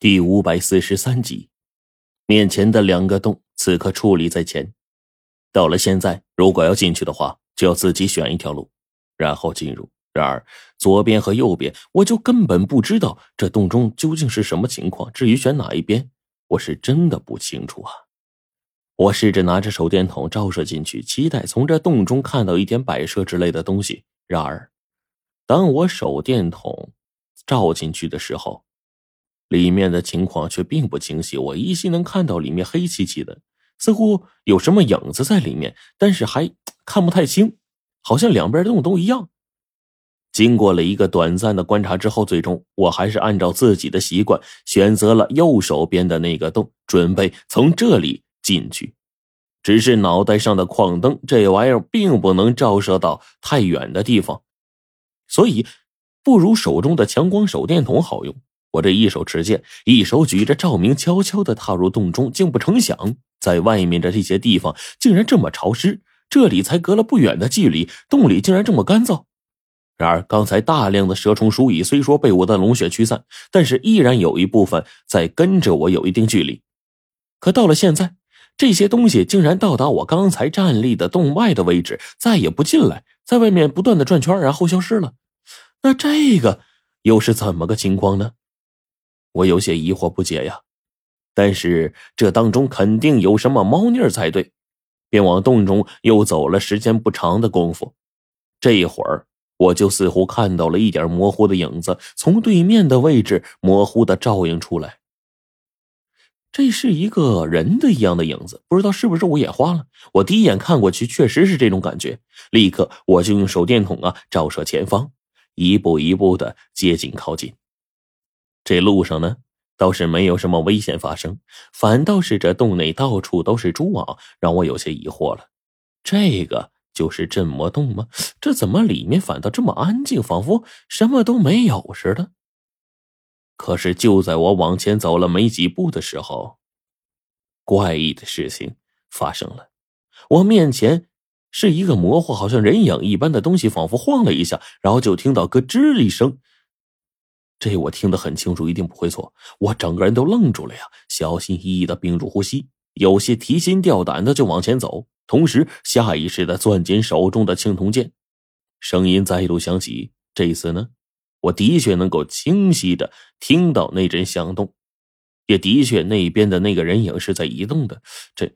第五百四十三集，面前的两个洞，此刻矗立在前。到了现在，如果要进去的话，就要自己选一条路，然后进入。然而左边和右边，我就根本不知道这洞中究竟是什么情况。至于选哪一边，我是真的不清楚啊。我试着拿着手电筒照射进去，期待从这洞中看到一点摆设之类的东西。然而，当我手电筒照进去的时候，里面的情况却并不清晰，我依稀能看到里面黑漆漆的，似乎有什么影子在里面，但是还看不太清，好像两边洞都一样。经过了一个短暂的观察之后，最终我还是按照自己的习惯选择了右手边的那个洞，准备从这里进去。只是脑袋上的矿灯这玩意儿并不能照射到太远的地方，所以不如手中的强光手电筒好用。我这一手持剑，一手举着照明，悄悄的踏入洞中，竟不成想，在外面的这些地方竟然这么潮湿，这里才隔了不远的距离，洞里竟然这么干燥。然而，刚才大量的蛇虫鼠蚁虽说被我的龙血驱散，但是依然有一部分在跟着我有一定距离。可到了现在，这些东西竟然到达我刚才站立的洞外的位置，再也不进来，在外面不断的转圈，然后消失了。那这个又是怎么个情况呢？我有些疑惑不解呀，但是这当中肯定有什么猫腻才对，便往洞中又走了时间不长的功夫。这一会儿，我就似乎看到了一点模糊的影子从对面的位置模糊的照映出来。这是一个人的一样的影子，不知道是不是我眼花了。我第一眼看过去，确实是这种感觉。立刻，我就用手电筒啊照射前方，一步一步的接近靠近。这路上呢，倒是没有什么危险发生，反倒是这洞内到处都是蛛网，让我有些疑惑了。这个就是镇魔洞吗？这怎么里面反倒这么安静，仿佛什么都没有似的？可是就在我往前走了没几步的时候，怪异的事情发生了。我面前是一个模糊，好像人影一般的东西，仿佛晃了一下，然后就听到咯吱一声。这我听得很清楚，一定不会错。我整个人都愣住了呀，小心翼翼的屏住呼吸，有些提心吊胆的就往前走，同时下意识的攥紧手中的青铜剑。声音再度响起，这一次呢，我的确能够清晰的听到那阵响动，也的确那边的那个人影是在移动的。这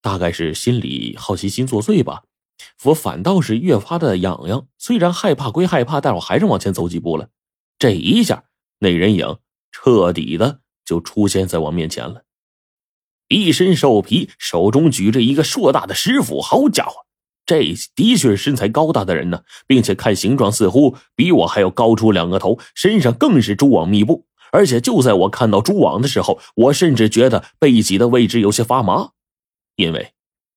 大概是心里好奇心作祟吧，我反倒是越发的痒痒。虽然害怕归害怕，但我还是往前走几步了。这一下，那人影彻底的就出现在我面前了，一身兽皮，手中举着一个硕大的石斧。好家伙，这的确是身材高大的人呢，并且看形状似乎比我还要高出两个头，身上更是蛛网密布。而且就在我看到蛛网的时候，我甚至觉得背脊的位置有些发麻，因为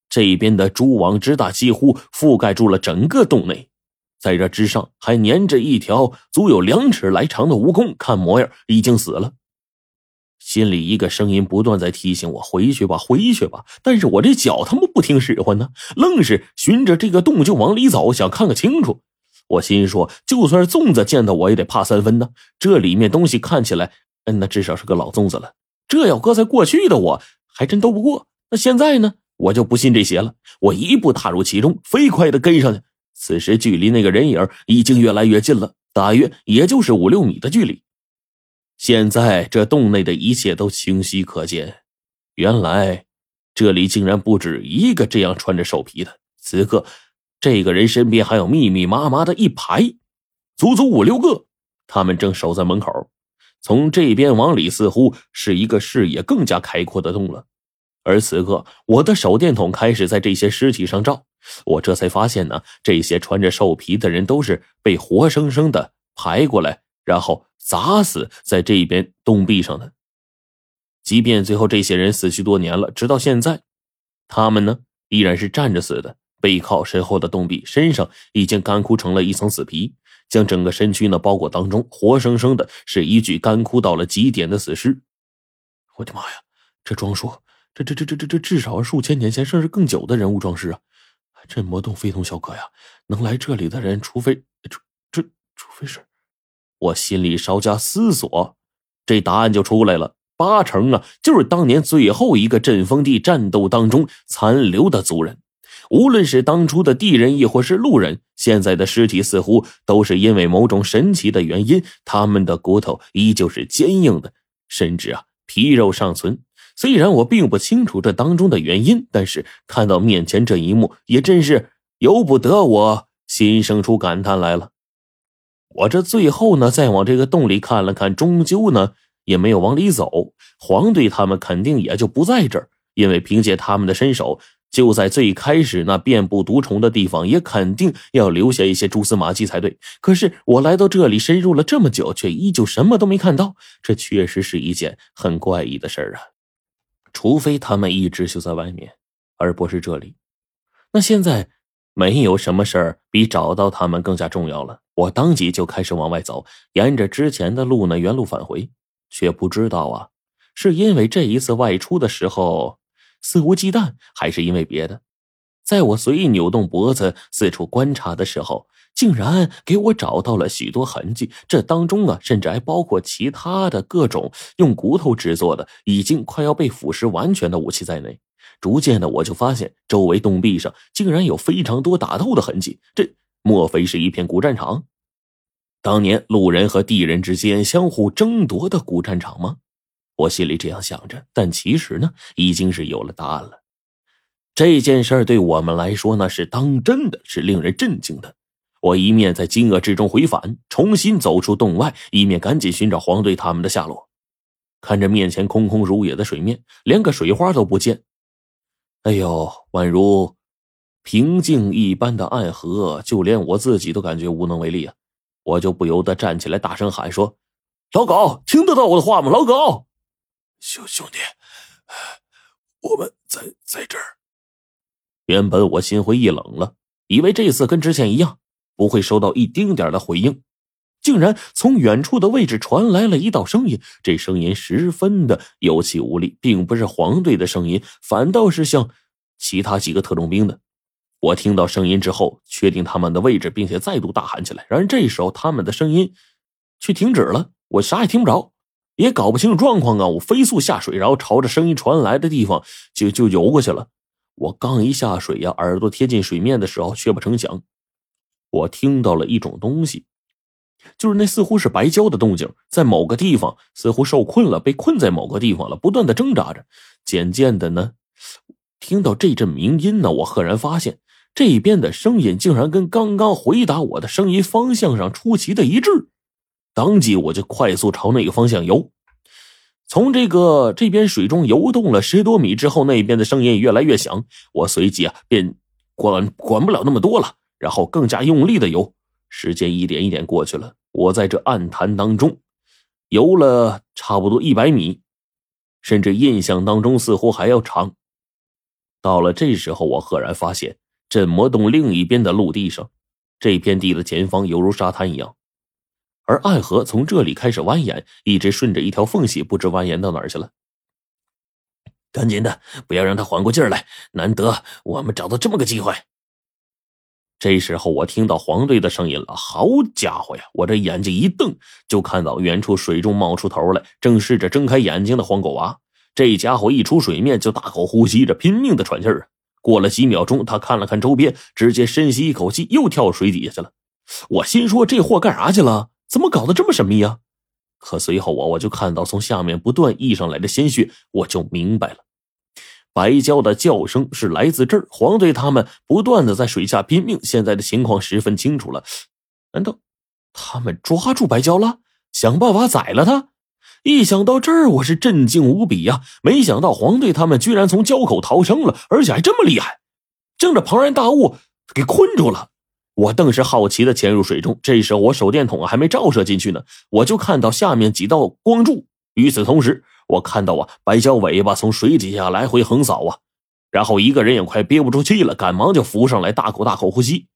这边的蛛网之大，几乎覆盖住了整个洞内。在这之上还粘着一条足有两尺来长的蜈蚣，看模样已经死了。心里一个声音不断在提醒我：“回去吧，回去吧。”但是我这脚他妈不听使唤呢，愣是循着这个洞就往里走，想看个清楚。我心说，就算是粽子见到我也得怕三分呢。这里面东西看起来，嗯，那至少是个老粽子了。这要搁在过去的我，还真斗不过。那现在呢，我就不信这邪了。我一步踏入其中，飞快的跟上去。此时，距离那个人影已经越来越近了，大约也就是五六米的距离。现在，这洞内的一切都清晰可见。原来，这里竟然不止一个这样穿着兽皮的。此刻，这个人身边还有密密麻麻的一排，足足五六个。他们正守在门口，从这边往里，似乎是一个视野更加开阔的洞了。而此刻，我的手电筒开始在这些尸体上照。我这才发现呢，这些穿着兽皮的人都是被活生生的排过来，然后砸死在这边洞壁上的。即便最后这些人死去多年了，直到现在，他们呢依然是站着死的，背靠身后的洞壁，身上已经干枯成了一层死皮，将整个身躯呢包裹当中，活生生的是一具干枯到了极点的死尸。我的妈呀，这装束，这这这这这这至少数千年前甚至更久的人物装饰啊！这魔洞非同小可呀！能来这里的人，除非除这，除非是……我心里稍加思索，这答案就出来了。八成啊，就是当年最后一个阵风地战斗当中残留的族人。无论是当初的地人，亦或是路人，现在的尸体似乎都是因为某种神奇的原因，他们的骨头依旧是坚硬的，甚至啊皮肉尚存。虽然我并不清楚这当中的原因，但是看到面前这一幕，也真是由不得我心生出感叹来了。我这最后呢，再往这个洞里看了看，终究呢也没有往里走。黄队他们肯定也就不在这儿，因为凭借他们的身手。就在最开始那遍布毒虫的地方，也肯定要留下一些蛛丝马迹才对。可是我来到这里，深入了这么久，却依旧什么都没看到，这确实是一件很怪异的事儿啊！除非他们一直就在外面，而不是这里。那现在没有什么事儿比找到他们更加重要了。我当即就开始往外走，沿着之前的路呢原路返回，却不知道啊，是因为这一次外出的时候。肆无忌惮，还是因为别的？在我随意扭动脖子四处观察的时候，竟然给我找到了许多痕迹。这当中啊，甚至还包括其他的各种用骨头制作的、已经快要被腐蚀完全的武器在内。逐渐的，我就发现周围洞壁上竟然有非常多打斗的痕迹。这莫非是一片古战场？当年路人和地人之间相互争夺的古战场吗？我心里这样想着，但其实呢，已经是有了答案了。这件事对我们来说呢，是当真的，是令人震惊的。我一面在惊愕之中回返，重新走出洞外，一面赶紧寻找黄队他们的下落。看着面前空空如也的水面，连个水花都不见。哎呦，宛如平静一般的暗河，就连我自己都感觉无能为力啊！我就不由得站起来，大声喊说：“老狗，听得到我的话吗？老狗！”兄兄弟，我们在在这儿。原本我心灰意冷了，以为这次跟之前一样不会收到一丁点的回应，竟然从远处的位置传来了一道声音。这声音十分的有气无力，并不是黄队的声音，反倒是像其他几个特种兵的。我听到声音之后，确定他们的位置，并且再度大喊起来。然而这时候，他们的声音却停止了，我啥也听不着。也搞不清楚状况啊！我飞速下水，然后朝着声音传来的地方就就游过去了。我刚一下水呀，耳朵贴近水面的时候，却不成想，我听到了一种东西，就是那似乎是白胶的动静，在某个地方似乎受困了，被困在某个地方了，不断的挣扎着。渐渐的呢，听到这阵鸣音呢，我赫然发现这边的声音竟然跟刚刚回答我的声音方向上出奇的一致。当即我就快速朝那个方向游，从这个这边水中游动了十多米之后，那边的声音越来越响。我随即啊便管管不了那么多了，然后更加用力的游。时间一点一点过去了，我在这暗潭当中游了差不多一百米，甚至印象当中似乎还要长。到了这时候，我赫然发现镇魔洞另一边的陆地上，这片地的前方犹如沙滩一样。而暗河从这里开始蜿蜒，一直顺着一条缝隙，不知蜿蜒到哪儿去了。赶紧的，不要让他缓过劲儿来。难得我们找到这么个机会。这时候我听到黄队的声音了。好家伙呀！我这眼睛一瞪，就看到远处水中冒出头来，正试着睁开眼睛的黄狗娃。这家伙一出水面就大口呼吸着，拼命的喘气儿。过了几秒钟，他看了看周边，直接深吸一口气，又跳水底下去了。我心说：这货干啥去了？怎么搞得这么神秘啊？可随后啊，我就看到从下面不断溢上来的鲜血，我就明白了，白蛟的叫声是来自这儿。黄队他们不断的在水下拼命，现在的情况十分清楚了。难道他们抓住白蛟了，想办法宰了他？一想到这儿，我是震惊无比呀！没想到黄队他们居然从蛟口逃生了，而且还这么厉害，将这庞然大物给困住了。我顿时好奇的潜入水中，这时候我手电筒还没照射进去呢，我就看到下面几道光柱。与此同时，我看到啊，白蛟尾巴从水底下来回横扫啊，然后一个人也快憋不住气了，赶忙就浮上来，大口大口呼吸。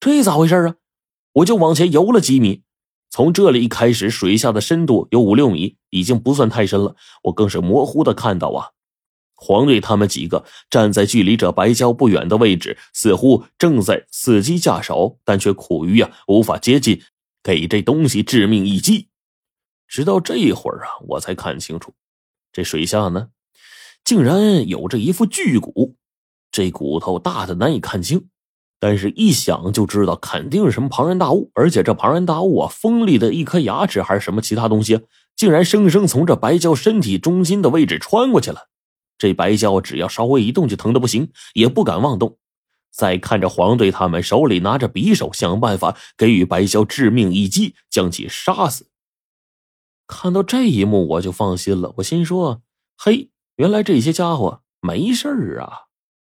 这咋回事啊？我就往前游了几米，从这里开始，水下的深度有五六米，已经不算太深了。我更是模糊的看到啊。黄队他们几个站在距离这白蛟不远的位置，似乎正在伺机下手，但却苦于啊无法接近，给这东西致命一击。直到这会儿啊，我才看清楚，这水下呢，竟然有着一副巨骨，这骨头大的难以看清，但是一想就知道肯定是什么庞然大物，而且这庞然大物啊，锋利的一颗牙齿还是什么其他东西，竟然生生从这白蛟身体中心的位置穿过去了。这白蛟只要稍微一动就疼得不行，也不敢妄动。再看着黄队他们手里拿着匕首，想办法给予白蛟致命一击，将其杀死。看到这一幕，我就放心了。我心说：“嘿，原来这些家伙没事儿啊。”